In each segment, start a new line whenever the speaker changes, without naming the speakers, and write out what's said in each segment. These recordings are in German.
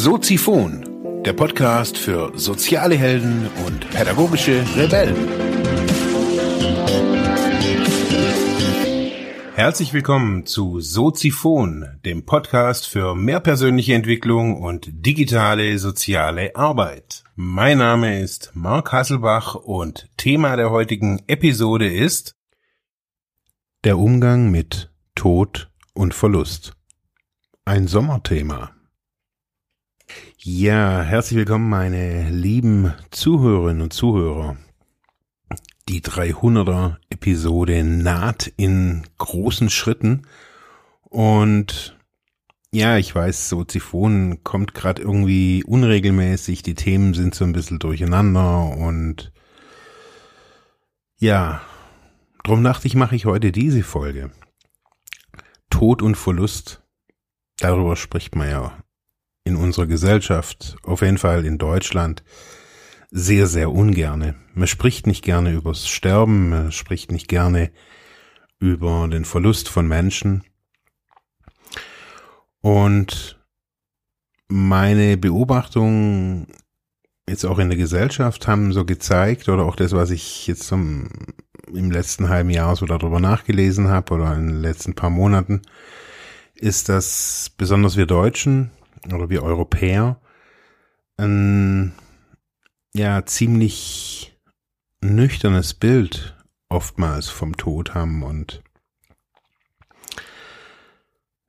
Soziphon, der Podcast für soziale Helden und pädagogische Rebellen. Herzlich willkommen zu Soziphon, dem Podcast für mehr persönliche Entwicklung und digitale soziale Arbeit. Mein Name ist Mark Hasselbach und Thema der heutigen Episode ist der Umgang mit Tod und Verlust. Ein Sommerthema. Ja, herzlich willkommen, meine lieben Zuhörerinnen und Zuhörer. Die 300er Episode naht in großen Schritten und ja, ich weiß, so Ziphon kommt gerade irgendwie unregelmäßig, die Themen sind so ein bisschen durcheinander und ja, drum dachte ich, mache ich heute diese Folge. Tod und Verlust, darüber spricht man ja in unserer Gesellschaft, auf jeden Fall in Deutschland, sehr, sehr ungerne. Man spricht nicht gerne übers Sterben, man spricht nicht gerne über den Verlust von Menschen. Und meine Beobachtungen jetzt auch in der Gesellschaft haben so gezeigt, oder auch das, was ich jetzt zum, im letzten halben Jahr so darüber nachgelesen habe oder in den letzten paar Monaten, ist, dass besonders wir Deutschen oder wir Europäer ein ja ziemlich nüchternes Bild oftmals vom Tod haben und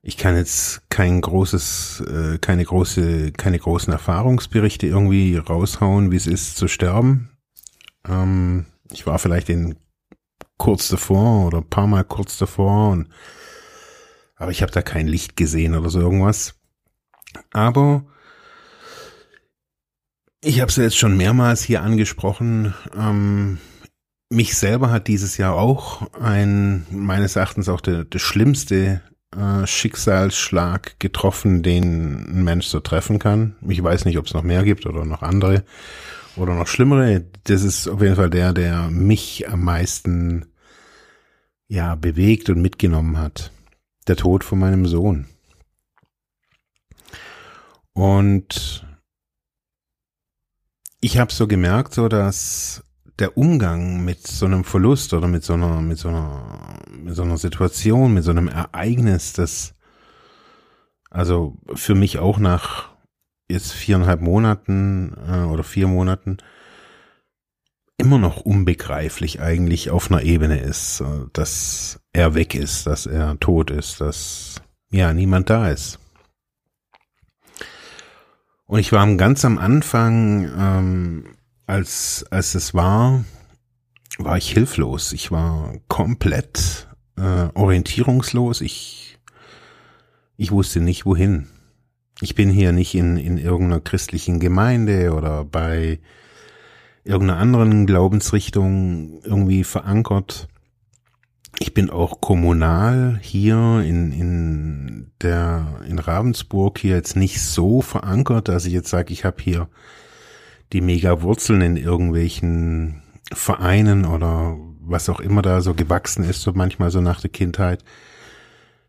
ich kann jetzt kein großes, äh, keine große, keine großen Erfahrungsberichte irgendwie raushauen, wie es ist zu sterben. Ähm, ich war vielleicht in kurz davor oder ein paar Mal kurz davor und aber ich habe da kein Licht gesehen oder so irgendwas. Aber ich habe es jetzt schon mehrmals hier angesprochen. Ähm, mich selber hat dieses Jahr auch ein, meines Erachtens auch der, der schlimmste äh, Schicksalsschlag getroffen, den ein Mensch so treffen kann. Ich weiß nicht, ob es noch mehr gibt oder noch andere oder noch schlimmere. Das ist auf jeden Fall der, der mich am meisten ja bewegt und mitgenommen hat. Der Tod von meinem Sohn. Und ich habe so gemerkt, so dass der Umgang mit so einem Verlust oder mit so einer, mit so einer, mit so einer Situation, mit so einem Ereignis, das also für mich auch nach jetzt viereinhalb Monaten äh, oder vier Monaten immer noch unbegreiflich eigentlich auf einer Ebene ist, dass er weg ist, dass er tot ist, dass ja niemand da ist. Und ich war ganz am Anfang, ähm, als, als es war, war ich hilflos. Ich war komplett äh, orientierungslos. Ich, ich wusste nicht, wohin. Ich bin hier nicht in, in irgendeiner christlichen Gemeinde oder bei irgendeiner anderen Glaubensrichtung irgendwie verankert ich bin auch kommunal hier in, in der in Ravensburg hier jetzt nicht so verankert, dass ich jetzt sage, ich habe hier die mega Wurzeln in irgendwelchen Vereinen oder was auch immer da so gewachsen ist, so manchmal so nach der Kindheit.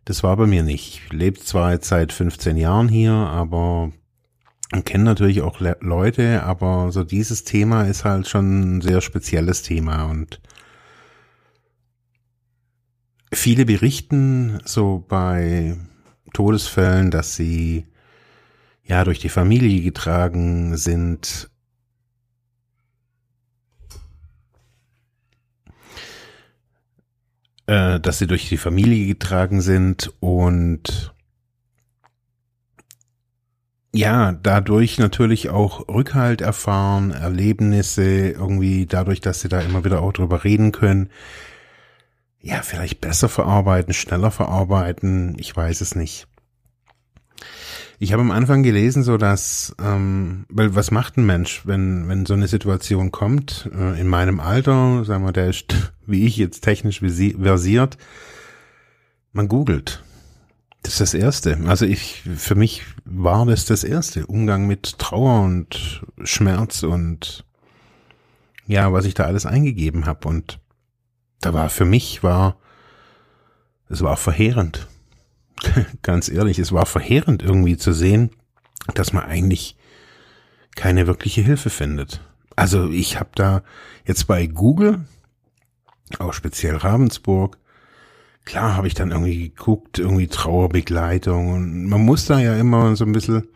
Das war bei mir nicht. Ich lebe zwar jetzt seit 15 Jahren hier, aber kenne natürlich auch Le Leute, aber so dieses Thema ist halt schon ein sehr spezielles Thema und Viele berichten so bei Todesfällen, dass sie ja durch die Familie getragen sind. Äh, dass sie durch die Familie getragen sind und ja, dadurch natürlich auch Rückhalt erfahren, Erlebnisse irgendwie dadurch, dass sie da immer wieder auch drüber reden können, ja, vielleicht besser verarbeiten, schneller verarbeiten, ich weiß es nicht. Ich habe am Anfang gelesen, so dass, ähm, weil was macht ein Mensch, wenn wenn so eine Situation kommt? Äh, in meinem Alter, sagen wir, der ist wie ich jetzt technisch versiert. Man googelt. Das ist das Erste. Also ich, für mich war das das Erste. Umgang mit Trauer und Schmerz und ja, was ich da alles eingegeben habe und da war für mich war, es war verheerend. Ganz ehrlich, es war verheerend irgendwie zu sehen, dass man eigentlich keine wirkliche Hilfe findet. Also ich habe da jetzt bei Google, auch speziell Ravensburg, klar habe ich dann irgendwie geguckt, irgendwie Trauerbegleitung und man muss da ja immer so ein bisschen,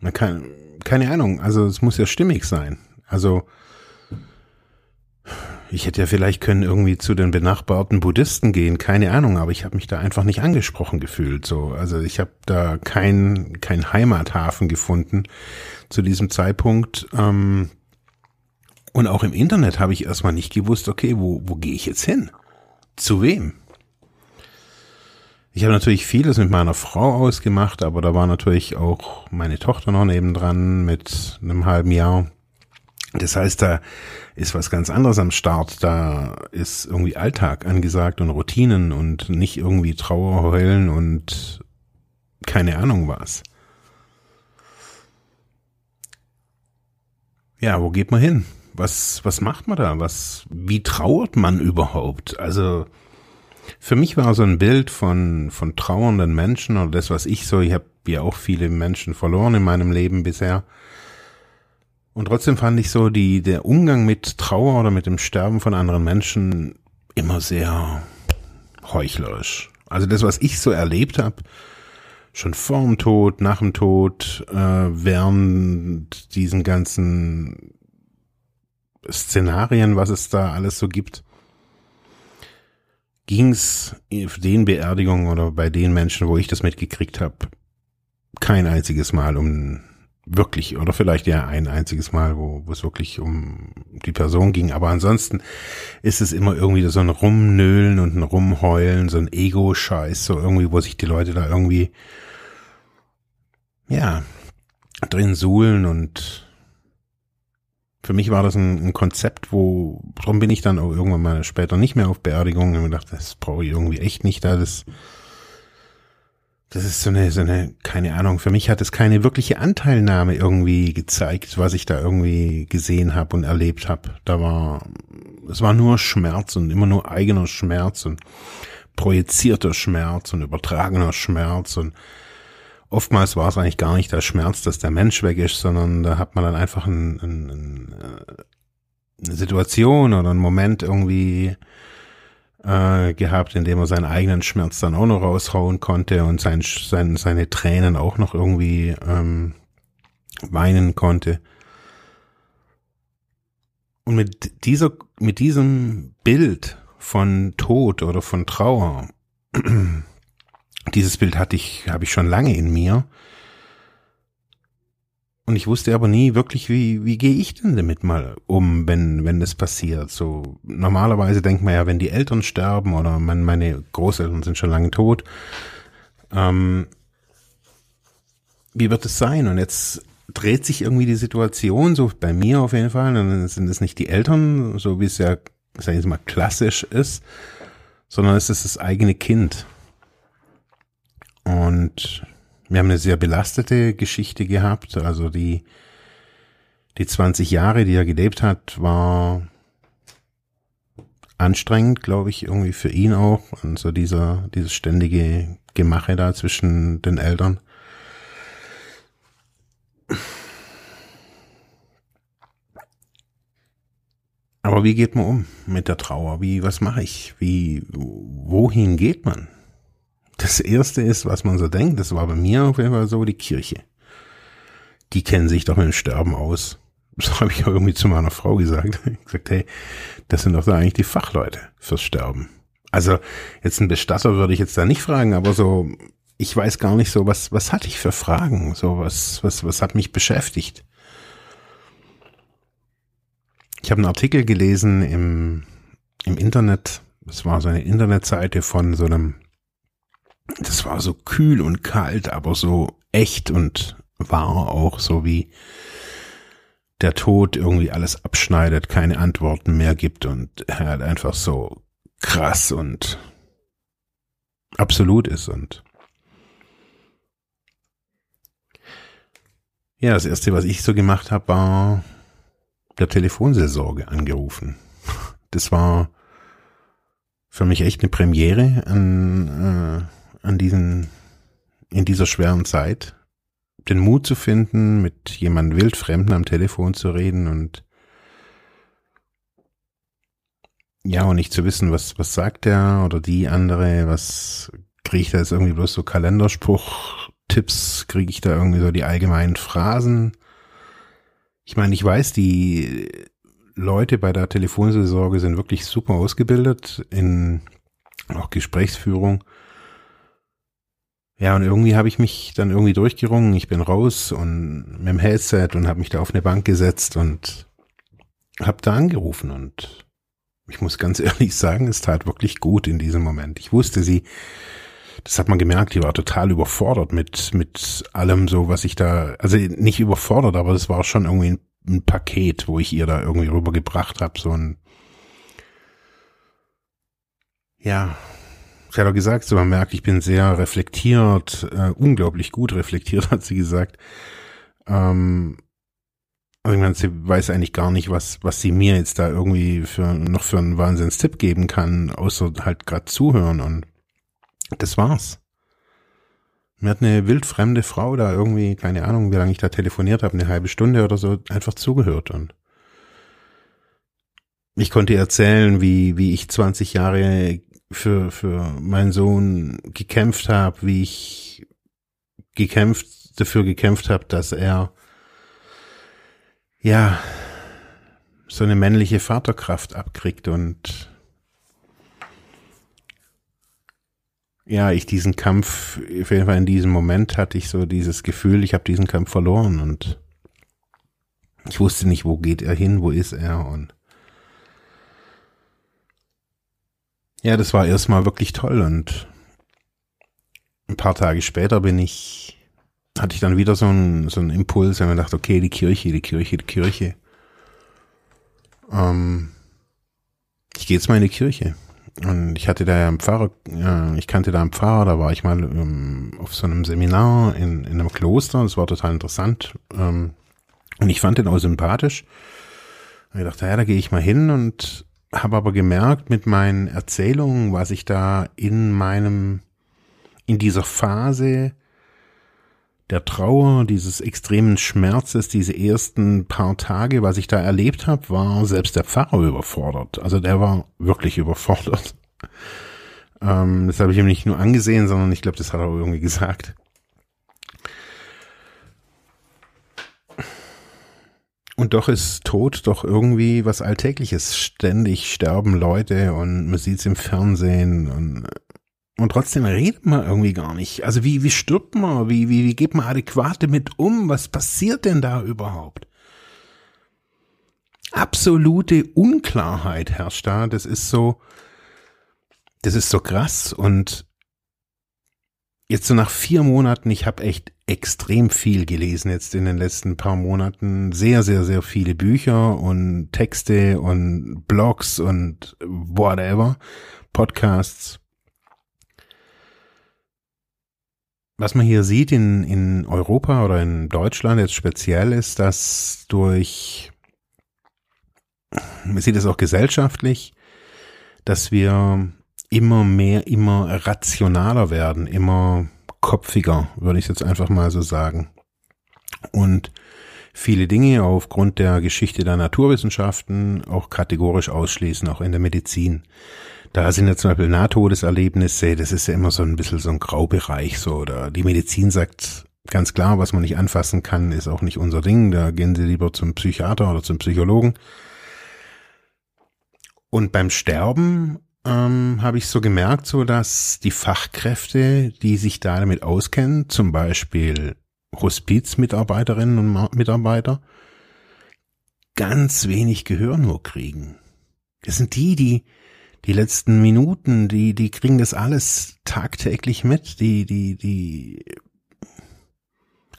man kann, keine Ahnung, also es muss ja stimmig sein. Also ich hätte ja vielleicht können irgendwie zu den benachbarten Buddhisten gehen, keine Ahnung, aber ich habe mich da einfach nicht angesprochen gefühlt. So, also ich habe da kein kein Heimathafen gefunden zu diesem Zeitpunkt. Ähm, und auch im Internet habe ich erstmal nicht gewusst, okay, wo wo gehe ich jetzt hin? Zu wem? Ich habe natürlich vieles mit meiner Frau ausgemacht, aber da war natürlich auch meine Tochter noch nebendran mit einem halben Jahr. Das heißt, da ist was ganz anderes am Start. Da ist irgendwie Alltag angesagt und Routinen und nicht irgendwie Trauer, Heulen und keine Ahnung was. Ja, wo geht man hin? Was, was macht man da? Was, wie trauert man überhaupt? Also, für mich war so ein Bild von, von trauernden Menschen oder das, was ich so, ich habe ja auch viele Menschen verloren in meinem Leben bisher, und trotzdem fand ich so die, der Umgang mit Trauer oder mit dem Sterben von anderen Menschen immer sehr heuchlerisch. Also das, was ich so erlebt habe, schon vor dem Tod, nach dem Tod, äh, während diesen ganzen Szenarien, was es da alles so gibt, ging es den Beerdigungen oder bei den Menschen, wo ich das mitgekriegt habe, kein einziges Mal um wirklich, oder vielleicht ja ein einziges Mal, wo, wo es wirklich um die Person ging. Aber ansonsten ist es immer irgendwie so ein Rumnöhlen und ein Rumheulen, so ein Ego-Scheiß, so irgendwie, wo sich die Leute da irgendwie, ja, drin suhlen und für mich war das ein, ein Konzept, wo, darum bin ich dann auch irgendwann mal später nicht mehr auf Beerdigungen und gedacht, das brauche ich irgendwie echt nicht da, das das ist so eine, so eine, keine Ahnung, für mich hat es keine wirkliche Anteilnahme irgendwie gezeigt, was ich da irgendwie gesehen habe und erlebt habe. Da war, es war nur Schmerz und immer nur eigener Schmerz und projizierter Schmerz und übertragener Schmerz und oftmals war es eigentlich gar nicht der Schmerz, dass der Mensch weg ist, sondern da hat man dann einfach ein, ein, ein, äh, eine Situation oder einen Moment irgendwie äh, gehabt, in dem er seinen eigenen Schmerz dann auch noch raushauen konnte und sein, sein, seine Tränen auch noch irgendwie ähm, weinen konnte. Und mit dieser, mit diesem Bild von Tod oder von Trauer, dieses Bild hatte ich, habe ich schon lange in mir. Und ich wusste aber nie wirklich, wie, wie gehe ich denn damit mal um, wenn, wenn das passiert. So, normalerweise denkt man ja, wenn die Eltern sterben oder man, meine Großeltern sind schon lange tot, ähm, wie wird es sein? Und jetzt dreht sich irgendwie die Situation, so bei mir auf jeden Fall, dann sind es nicht die Eltern, so wie es ja, sag ich mal, klassisch ist, sondern es ist das eigene Kind. Und wir haben eine sehr belastete Geschichte gehabt. Also die, die 20 Jahre, die er gelebt hat, war anstrengend, glaube ich, irgendwie für ihn auch. Und so dieser, dieses ständige Gemache da zwischen den Eltern. Aber wie geht man um mit der Trauer? Wie, was mache ich? Wie, wohin geht man? Das erste ist, was man so denkt, das war bei mir auf jeden Fall so, die Kirche. Die kennen sich doch mit dem Sterben aus. Das habe ich auch irgendwie zu meiner Frau gesagt. Ich gesagt, hey, das sind doch da eigentlich die Fachleute fürs Sterben. Also jetzt ein Bestatter würde ich jetzt da nicht fragen, aber so, ich weiß gar nicht so, was, was hatte ich für Fragen? So, was, was, was hat mich beschäftigt? Ich habe einen Artikel gelesen im, im Internet. Das war so eine Internetseite von so einem das war so kühl und kalt, aber so echt und wahr auch, so wie der Tod irgendwie alles abschneidet, keine Antworten mehr gibt und halt einfach so krass und absolut ist und ja, das erste, was ich so gemacht habe, war der Telefonseelsorge angerufen. Das war für mich echt eine Premiere an äh, an diesen, in dieser schweren Zeit den Mut zu finden, mit jemandem wildfremden am Telefon zu reden und ja, und nicht zu wissen, was, was sagt der oder die andere, was kriege ich da jetzt irgendwie bloß so Kalenderspruch-Tipps, kriege ich da irgendwie so die allgemeinen Phrasen. Ich meine, ich weiß, die Leute bei der Telefonseelsorge sind wirklich super ausgebildet in auch Gesprächsführung. Ja, und irgendwie habe ich mich dann irgendwie durchgerungen. Ich bin raus und mit dem Headset und habe mich da auf eine Bank gesetzt und habe da angerufen und ich muss ganz ehrlich sagen, es tat wirklich gut in diesem Moment. Ich wusste sie, das hat man gemerkt, die war total überfordert mit, mit allem so, was ich da, also nicht überfordert, aber es war schon irgendwie ein, ein Paket, wo ich ihr da irgendwie rübergebracht habe, so ein, ja, sie hat auch gesagt, so man merkt, ich bin sehr reflektiert, äh, unglaublich gut reflektiert, hat sie gesagt. Ähm, also ich meine, sie weiß eigentlich gar nicht, was, was sie mir jetzt da irgendwie für noch für einen Wahnsinnstipp geben kann, außer halt gerade zuhören und das war's. Mir hat eine wildfremde Frau da irgendwie, keine Ahnung, wie lange ich da telefoniert habe, eine halbe Stunde oder so, einfach zugehört und ich konnte erzählen, wie, wie ich 20 Jahre für, für meinen Sohn gekämpft habe, wie ich gekämpft, dafür gekämpft habe, dass er ja so eine männliche Vaterkraft abkriegt und ja, ich diesen Kampf, auf jeden Fall in diesem Moment hatte ich so dieses Gefühl, ich habe diesen Kampf verloren und ich wusste nicht, wo geht er hin, wo ist er und Ja, das war erstmal wirklich toll und ein paar Tage später bin ich, hatte ich dann wieder so einen, so einen Impuls und mir gedacht, okay, die Kirche, die Kirche, die Kirche. Ähm, ich gehe jetzt mal in die Kirche. Und ich hatte da ja einen Pfarrer, äh, ich kannte da einen Pfarrer, da war ich mal ähm, auf so einem Seminar in, in einem Kloster, das war total interessant. Ähm, und ich fand den auch sympathisch. Und ich dachte, ja, da gehe ich mal hin und habe aber gemerkt mit meinen Erzählungen, was ich da in meinem, in dieser Phase der Trauer, dieses extremen Schmerzes, diese ersten paar Tage, was ich da erlebt habe, war selbst der Pfarrer überfordert. Also der war wirklich überfordert. Ähm, das habe ich ihm nicht nur angesehen, sondern ich glaube, das hat er auch irgendwie gesagt. Und doch ist Tod doch irgendwie was Alltägliches. Ständig sterben Leute und man sieht's im Fernsehen und, und trotzdem redet man irgendwie gar nicht. Also wie, wie stirbt man? Wie, wie, wie geht man adäquat damit um? Was passiert denn da überhaupt? Absolute Unklarheit herrscht da. Das ist so, das ist so krass und jetzt so nach vier Monaten, ich habe echt extrem viel gelesen jetzt in den letzten paar Monaten. Sehr, sehr, sehr viele Bücher und Texte und Blogs und whatever, Podcasts. Was man hier sieht in, in Europa oder in Deutschland jetzt speziell ist, dass durch, man sieht es auch gesellschaftlich, dass wir immer mehr, immer rationaler werden, immer kopfiger, würde ich jetzt einfach mal so sagen. Und viele Dinge aufgrund der Geschichte der Naturwissenschaften auch kategorisch ausschließen, auch in der Medizin. Da sind ja zum Beispiel Nahtodeserlebnisse, das ist ja immer so ein bisschen so ein Graubereich, so, oder die Medizin sagt ganz klar, was man nicht anfassen kann, ist auch nicht unser Ding, da gehen Sie lieber zum Psychiater oder zum Psychologen. Und beim Sterben ähm, habe ich so gemerkt, so dass die Fachkräfte, die sich da damit auskennen, zum Beispiel Hospizmitarbeiterinnen und Mitarbeiter, ganz wenig Gehör nur kriegen. Das sind die, die die letzten Minuten, die die kriegen das alles tagtäglich mit, die die die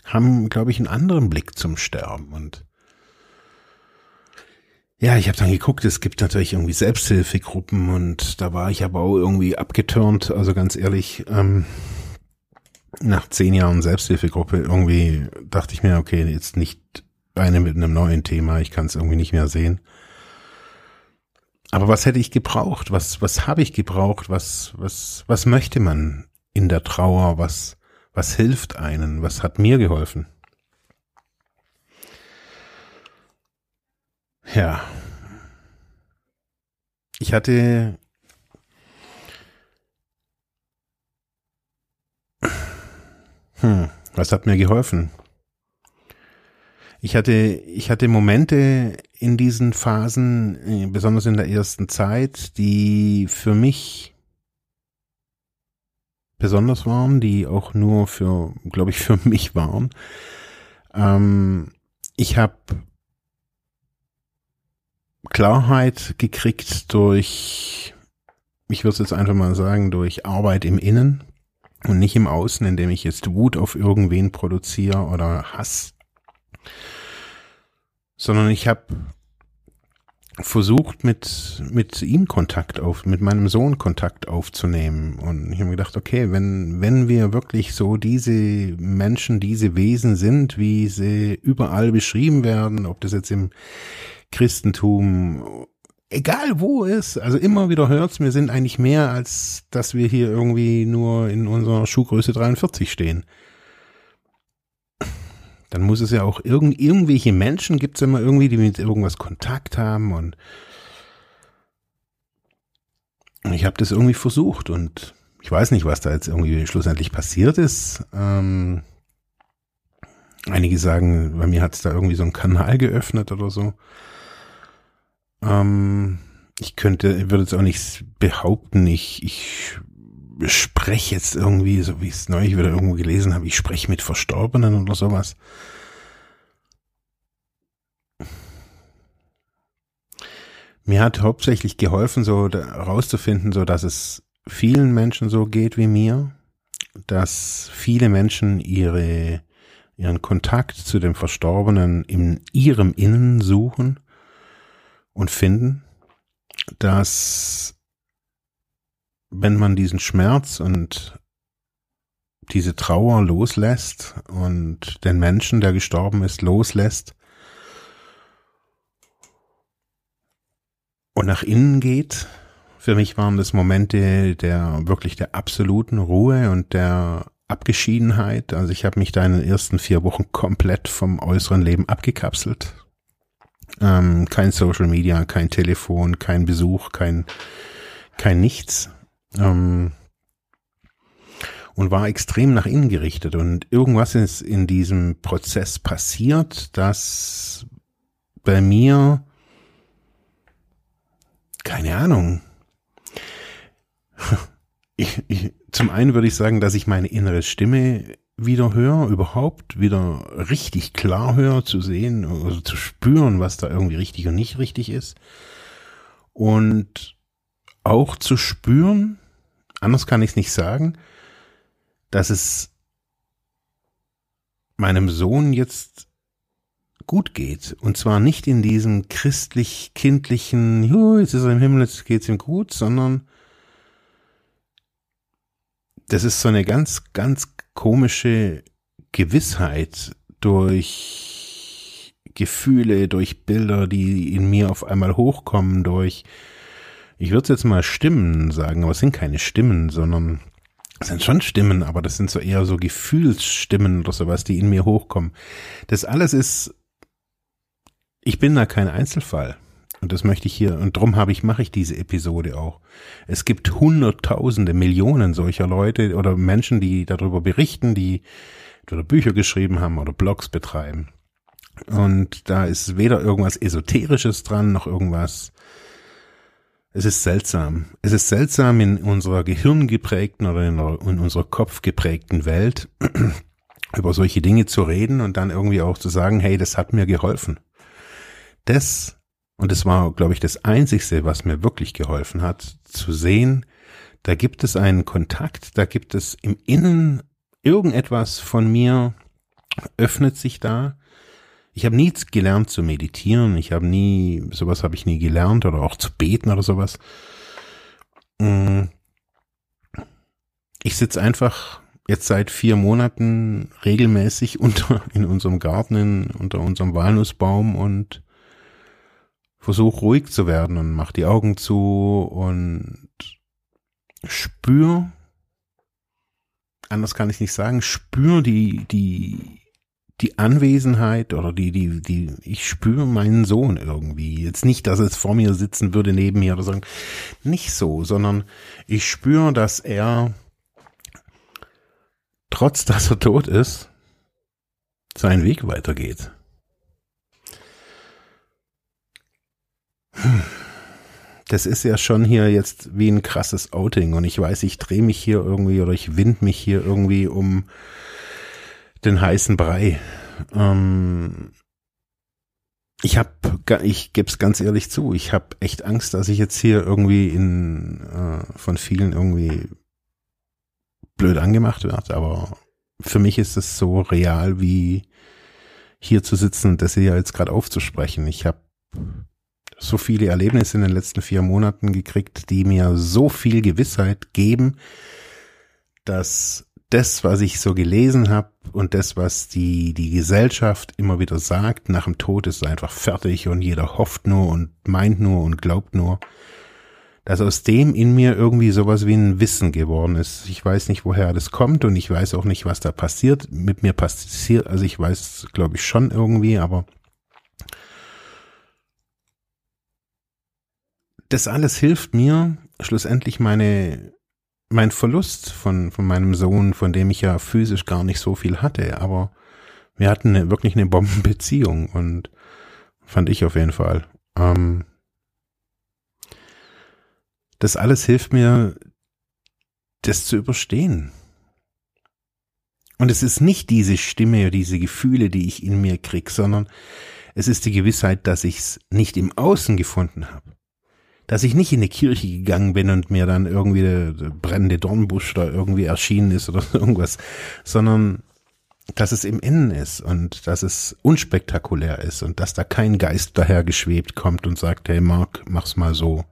haben, glaube ich, einen anderen Blick zum Sterben und ja, ich habe dann geguckt, es gibt natürlich irgendwie Selbsthilfegruppen und da war ich aber auch irgendwie abgetürnt, also ganz ehrlich, ähm, nach zehn Jahren Selbsthilfegruppe irgendwie dachte ich mir, okay, jetzt nicht eine mit einem neuen Thema, ich kann es irgendwie nicht mehr sehen. Aber was hätte ich gebraucht? Was, was habe ich gebraucht? Was, was, was möchte man in der Trauer? Was, was hilft einen? Was hat mir geholfen? Ja. Ich hatte hm, was hat mir geholfen? Ich hatte, ich hatte Momente in diesen Phasen, äh, besonders in der ersten Zeit, die für mich besonders waren, die auch nur für, glaube ich, für mich waren. Ähm, ich habe Klarheit gekriegt durch, ich würde es jetzt einfach mal sagen, durch Arbeit im Innen und nicht im Außen, indem ich jetzt Wut auf irgendwen produziere oder Hass, sondern ich habe versucht mit mit ihm Kontakt auf mit meinem Sohn Kontakt aufzunehmen. Und ich habe gedacht okay wenn wenn wir wirklich so diese Menschen diese Wesen sind wie sie überall beschrieben werden ob das jetzt im Christentum egal wo es also immer wieder hört's wir sind eigentlich mehr als dass wir hier irgendwie nur in unserer Schuhgröße 43 stehen dann muss es ja auch irgend, irgendwelche Menschen gibt es immer irgendwie, die mit irgendwas Kontakt haben und, ich habe das irgendwie versucht und ich weiß nicht, was da jetzt irgendwie schlussendlich passiert ist. Ähm, einige sagen, bei mir hat es da irgendwie so einen Kanal geöffnet oder so. Ähm, ich könnte, ich würde jetzt auch nicht behaupten, ich, ich spreche jetzt irgendwie, so wie ich es neulich wieder irgendwo gelesen habe, ich spreche mit Verstorbenen oder sowas. Mir hat hauptsächlich geholfen, so herauszufinden, so dass es vielen Menschen so geht wie mir, dass viele Menschen ihre, ihren Kontakt zu dem Verstorbenen in ihrem Innen suchen und finden, dass wenn man diesen Schmerz und diese Trauer loslässt und den Menschen, der gestorben ist, loslässt und nach innen geht, für mich waren das Momente der wirklich der absoluten Ruhe und der Abgeschiedenheit. Also ich habe mich da in den ersten vier Wochen komplett vom äußeren Leben abgekapselt. Ähm, kein Social Media, kein Telefon, kein Besuch, kein kein nichts ähm, und war extrem nach innen gerichtet. Und irgendwas ist in diesem Prozess passiert, dass bei mir, keine Ahnung, ich, ich, zum einen würde ich sagen, dass ich meine innere Stimme wieder höre, überhaupt wieder richtig klar höre, zu sehen, also zu spüren, was da irgendwie richtig und nicht richtig ist. Und auch zu spüren, anders kann ich es nicht sagen, dass es meinem Sohn jetzt gut geht. Und zwar nicht in diesem christlich-kindlichen, jetzt ist er im Himmel, jetzt geht's ihm gut, sondern das ist so eine ganz, ganz komische Gewissheit durch Gefühle, durch Bilder, die in mir auf einmal hochkommen, durch ich würde jetzt mal Stimmen sagen, aber es sind keine Stimmen, sondern es sind schon Stimmen, aber das sind so eher so Gefühlsstimmen oder sowas, die in mir hochkommen. Das alles ist, ich bin da kein Einzelfall. Und das möchte ich hier, und drum habe ich, mache ich diese Episode auch. Es gibt hunderttausende, Millionen solcher Leute oder Menschen, die darüber berichten, die oder Bücher geschrieben haben oder Blogs betreiben. Und da ist weder irgendwas Esoterisches dran, noch irgendwas es ist seltsam. Es ist seltsam in unserer gehirngeprägten oder in, in unserer kopfgeprägten Welt über solche Dinge zu reden und dann irgendwie auch zu sagen, hey, das hat mir geholfen. Das, und das war, glaube ich, das Einzigste, was mir wirklich geholfen hat, zu sehen, da gibt es einen Kontakt, da gibt es im Innen irgendetwas von mir, öffnet sich da, ich habe nie gelernt zu meditieren. Ich habe nie, sowas habe ich nie gelernt oder auch zu beten oder sowas. Mm. Ich sitze einfach jetzt seit vier Monaten regelmäßig unter in unserem Garten, in, unter unserem Walnussbaum und versuche ruhig zu werden und mach die Augen zu und spür, anders kann ich nicht sagen, spür die, die die Anwesenheit oder die, die, die, ich spüre meinen Sohn irgendwie. Jetzt nicht, dass es vor mir sitzen würde, neben mir oder so. Nicht so, sondern ich spüre, dass er, trotz dass er tot ist, seinen Weg weitergeht. Das ist ja schon hier jetzt wie ein krasses Outing und ich weiß, ich drehe mich hier irgendwie oder ich wind mich hier irgendwie um den heißen Brei. Ähm ich habe, ich gebe es ganz ehrlich zu, ich habe echt Angst, dass ich jetzt hier irgendwie in äh, von vielen irgendwie blöd angemacht werde, aber für mich ist es so real wie hier zu sitzen und das hier jetzt gerade aufzusprechen. Ich habe so viele Erlebnisse in den letzten vier Monaten gekriegt, die mir so viel Gewissheit geben, dass das, was ich so gelesen habe und das, was die, die Gesellschaft immer wieder sagt, nach dem Tod ist einfach fertig und jeder hofft nur und meint nur und glaubt nur, dass aus dem in mir irgendwie sowas wie ein Wissen geworden ist. Ich weiß nicht, woher das kommt und ich weiß auch nicht, was da passiert. Mit mir passiert, also ich weiß, glaube ich, schon irgendwie, aber das alles hilft mir, schlussendlich meine mein Verlust von, von meinem Sohn, von dem ich ja physisch gar nicht so viel hatte, aber wir hatten eine, wirklich eine Bombenbeziehung und fand ich auf jeden Fall. Ähm, das alles hilft mir, das zu überstehen. Und es ist nicht diese Stimme diese Gefühle, die ich in mir krieg, sondern es ist die Gewissheit, dass ich es nicht im Außen gefunden habe dass ich nicht in eine Kirche gegangen bin und mir dann irgendwie der, der brennende Dornbusch da irgendwie erschienen ist oder irgendwas, sondern dass es im Innen ist und dass es unspektakulär ist und dass da kein Geist daher geschwebt kommt und sagt, hey Mark, mach's mal so.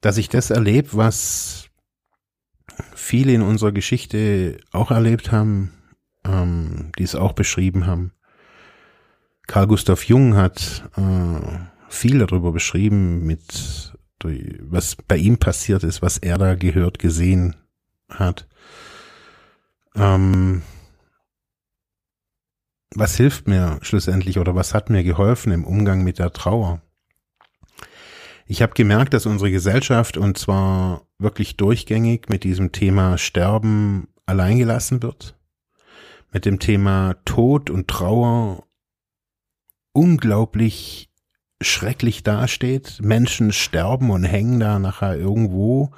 Dass ich das erlebe, was viele in unserer Geschichte auch erlebt haben, ähm, die es auch beschrieben haben, Carl Gustav Jung hat äh, viel darüber beschrieben, mit was bei ihm passiert ist, was er da gehört, gesehen hat. Ähm, was hilft mir schlussendlich oder was hat mir geholfen im Umgang mit der Trauer? Ich habe gemerkt, dass unsere Gesellschaft und zwar wirklich durchgängig mit diesem Thema Sterben alleingelassen wird, mit dem Thema Tod und Trauer unglaublich schrecklich dasteht. Menschen sterben und hängen da nachher irgendwo.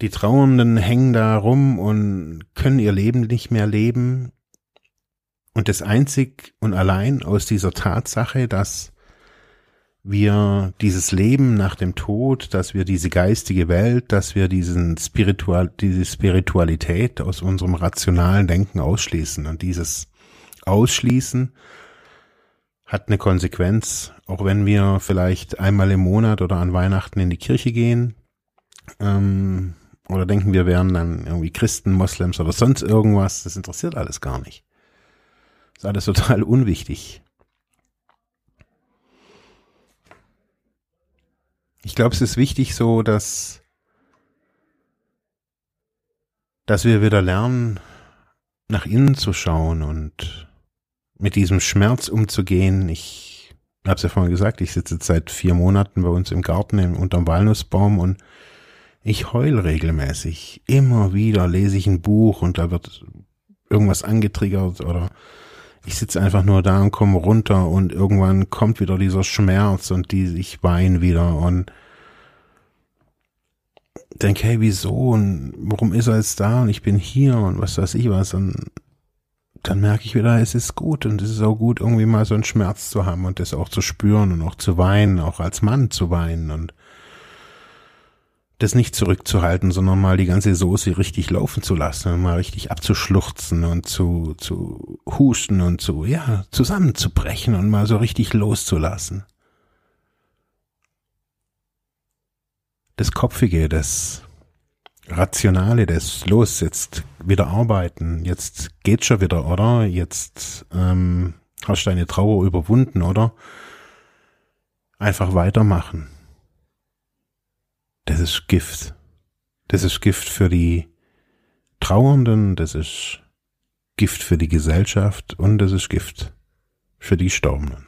Die Trauernden hängen da rum und können ihr Leben nicht mehr leben. Und das einzig und allein aus dieser Tatsache, dass wir dieses Leben nach dem Tod, dass wir diese geistige Welt, dass wir diesen Spiritual, diese Spiritualität aus unserem rationalen Denken ausschließen und dieses Ausschließen hat eine Konsequenz, auch wenn wir vielleicht einmal im Monat oder an Weihnachten in die Kirche gehen ähm, oder denken, wir wären dann irgendwie Christen, Moslems oder sonst irgendwas, das interessiert alles gar nicht. Das ist alles total unwichtig. Ich glaube, es ist wichtig so, dass, dass wir wieder lernen, nach innen zu schauen und mit diesem Schmerz umzugehen. Ich habe es ja vorhin gesagt, ich sitze seit vier Monaten bei uns im Garten im, unterm Walnussbaum und ich heul regelmäßig. Immer wieder lese ich ein Buch und da wird irgendwas angetriggert oder ich sitze einfach nur da und komme runter und irgendwann kommt wieder dieser Schmerz und die, ich weine wieder und denke, hey, wieso und warum ist er jetzt da und ich bin hier und was weiß ich was und dann merke ich wieder, es ist gut und es ist auch gut, irgendwie mal so einen Schmerz zu haben und das auch zu spüren und auch zu weinen, auch als Mann zu weinen und das nicht zurückzuhalten, sondern mal die ganze Soße richtig laufen zu lassen und mal richtig abzuschluchzen und zu, zu husten und zu, ja, zusammenzubrechen und mal so richtig loszulassen. Das Kopfige, das Rationale des, los, jetzt wieder arbeiten, jetzt geht schon wieder, oder? Jetzt ähm, hast du deine Trauer überwunden, oder? Einfach weitermachen. Das ist Gift. Das ist Gift für die Trauernden, das ist Gift für die Gesellschaft und das ist Gift für die Storbenen.